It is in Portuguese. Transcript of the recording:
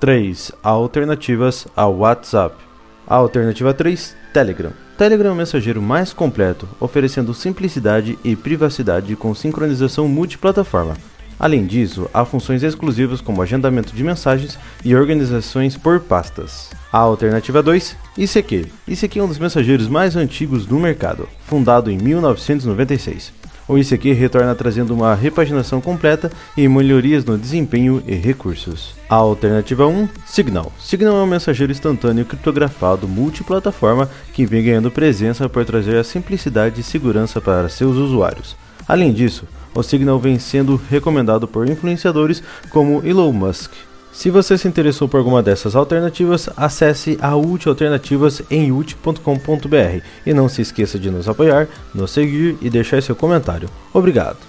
3. Alternativas ao WhatsApp. Alternativa 3, Telegram. Telegram é o mensageiro mais completo, oferecendo simplicidade e privacidade com sincronização multiplataforma. Além disso, há funções exclusivas como agendamento de mensagens e organizações por pastas. A alternativa 2, ICQ. ICQ é um dos mensageiros mais antigos do mercado, fundado em 1996. O ICQ retorna trazendo uma repaginação completa e melhorias no desempenho e recursos. A alternativa 1, Signal. Signal é um mensageiro instantâneo criptografado multiplataforma que vem ganhando presença por trazer a simplicidade e segurança para seus usuários. Além disso, o Signal vem sendo recomendado por influenciadores como Elon Musk. Se você se interessou por alguma dessas alternativas, acesse a UT Alternativas em ut.com.br e não se esqueça de nos apoiar, nos seguir e deixar seu comentário. Obrigado!